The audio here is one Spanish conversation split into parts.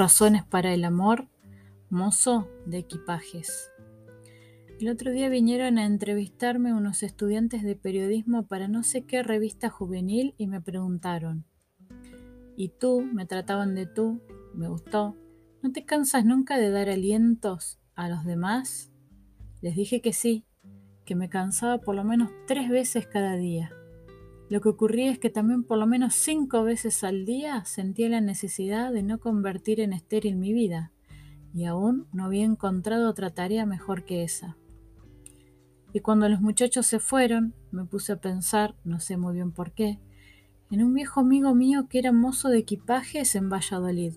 Razones para el amor, mozo de equipajes. El otro día vinieron a entrevistarme unos estudiantes de periodismo para no sé qué revista juvenil y me preguntaron, ¿y tú? Me trataban de tú, me gustó. ¿No te cansas nunca de dar alientos a los demás? Les dije que sí, que me cansaba por lo menos tres veces cada día. Lo que ocurría es que también por lo menos cinco veces al día sentía la necesidad de no convertir en estéril mi vida, y aún no había encontrado otra tarea mejor que esa. Y cuando los muchachos se fueron, me puse a pensar, no sé muy bien por qué, en un viejo amigo mío que era mozo de equipajes en Valladolid.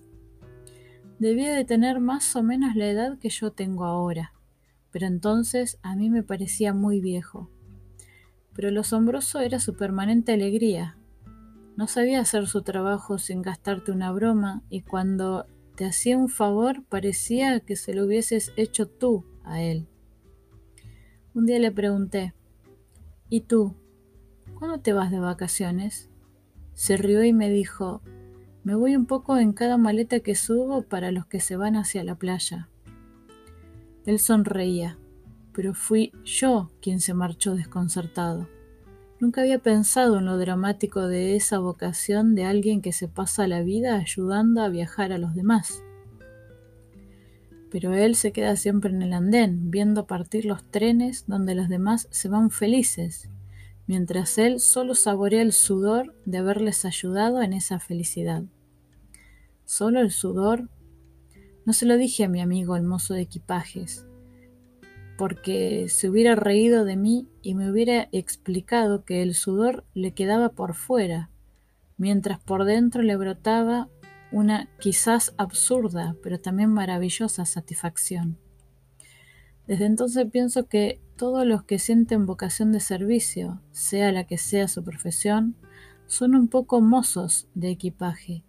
Debía de tener más o menos la edad que yo tengo ahora, pero entonces a mí me parecía muy viejo pero lo asombroso era su permanente alegría. No sabía hacer su trabajo sin gastarte una broma y cuando te hacía un favor parecía que se lo hubieses hecho tú a él. Un día le pregunté, ¿y tú? ¿Cuándo te vas de vacaciones? Se rió y me dijo, me voy un poco en cada maleta que subo para los que se van hacia la playa. Él sonreía pero fui yo quien se marchó desconcertado. Nunca había pensado en lo dramático de esa vocación de alguien que se pasa la vida ayudando a viajar a los demás. Pero él se queda siempre en el andén, viendo partir los trenes donde los demás se van felices, mientras él solo saborea el sudor de haberles ayudado en esa felicidad. Solo el sudor. No se lo dije a mi amigo el mozo de equipajes, porque se hubiera reído de mí y me hubiera explicado que el sudor le quedaba por fuera, mientras por dentro le brotaba una quizás absurda, pero también maravillosa satisfacción. Desde entonces pienso que todos los que sienten vocación de servicio, sea la que sea su profesión, son un poco mozos de equipaje,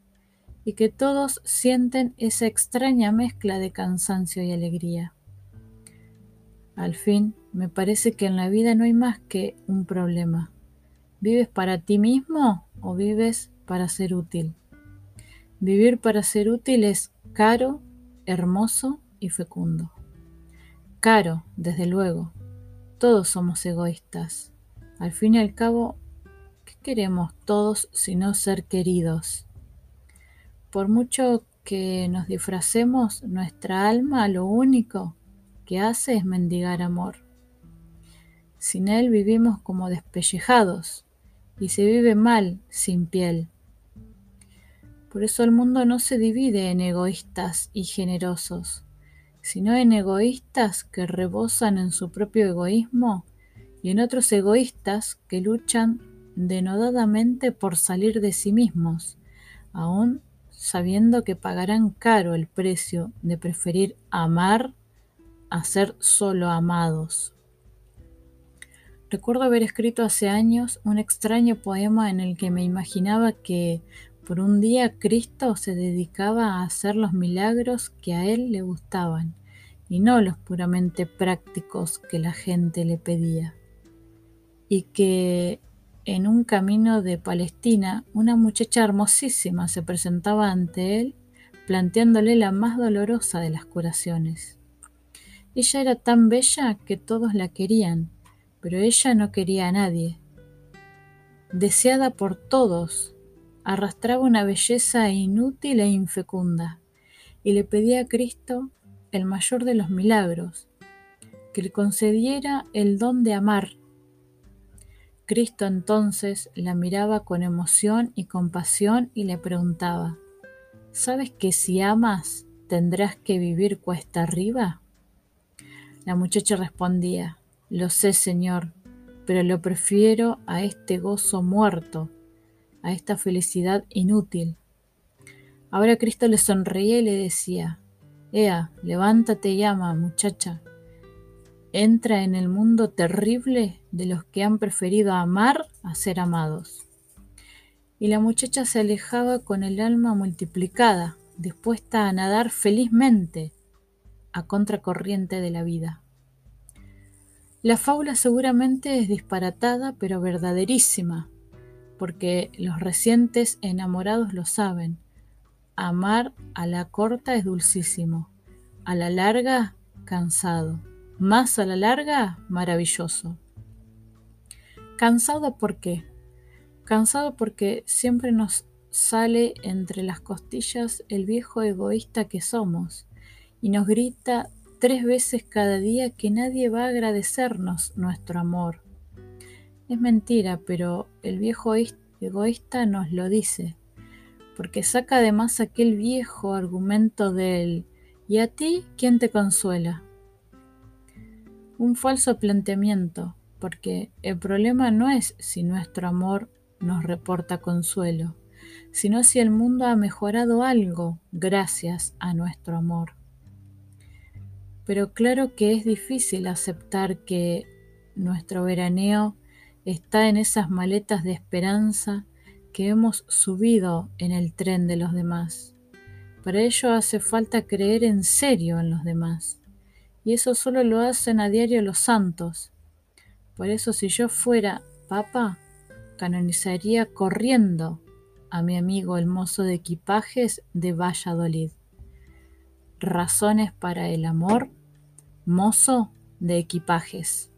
y que todos sienten esa extraña mezcla de cansancio y alegría. Al fin, me parece que en la vida no hay más que un problema. ¿Vives para ti mismo o vives para ser útil? Vivir para ser útil es caro, hermoso y fecundo. Caro, desde luego. Todos somos egoístas. Al fin y al cabo, ¿qué queremos todos sino ser queridos? Por mucho que nos disfracemos, nuestra alma lo único que hace es mendigar amor. Sin él vivimos como despellejados y se vive mal sin piel. Por eso el mundo no se divide en egoístas y generosos, sino en egoístas que rebosan en su propio egoísmo y en otros egoístas que luchan denodadamente por salir de sí mismos, aún sabiendo que pagarán caro el precio de preferir amar a ser solo amados. Recuerdo haber escrito hace años un extraño poema en el que me imaginaba que por un día Cristo se dedicaba a hacer los milagros que a él le gustaban y no los puramente prácticos que la gente le pedía. Y que en un camino de Palestina una muchacha hermosísima se presentaba ante él planteándole la más dolorosa de las curaciones. Ella era tan bella que todos la querían, pero ella no quería a nadie. Deseada por todos, arrastraba una belleza inútil e infecunda, y le pedía a Cristo el mayor de los milagros, que le concediera el don de amar. Cristo entonces la miraba con emoción y compasión y le preguntaba, ¿sabes que si amas tendrás que vivir cuesta arriba? La muchacha respondía, Lo sé, Señor, pero lo prefiero a este gozo muerto, a esta felicidad inútil. Ahora Cristo le sonreía y le decía, Ea, levántate y ama, muchacha. Entra en el mundo terrible de los que han preferido amar a ser amados. Y la muchacha se alejaba con el alma multiplicada, dispuesta a nadar felizmente a contracorriente de la vida. La fábula seguramente es disparatada, pero verdaderísima, porque los recientes enamorados lo saben, amar a la corta es dulcísimo, a la larga cansado, más a la larga maravilloso. Cansado por qué? Cansado porque siempre nos sale entre las costillas el viejo egoísta que somos y nos grita tres veces cada día que nadie va a agradecernos nuestro amor. Es mentira, pero el viejo egoísta nos lo dice, porque saca además aquel viejo argumento del ¿y a ti quién te consuela? Un falso planteamiento, porque el problema no es si nuestro amor nos reporta consuelo, sino si el mundo ha mejorado algo gracias a nuestro amor. Pero claro que es difícil aceptar que nuestro veraneo está en esas maletas de esperanza que hemos subido en el tren de los demás. Para ello hace falta creer en serio en los demás. Y eso solo lo hacen a diario los santos. Por eso si yo fuera papa, canonizaría corriendo a mi amigo el mozo de equipajes de Valladolid. Razones para el amor, mozo de equipajes.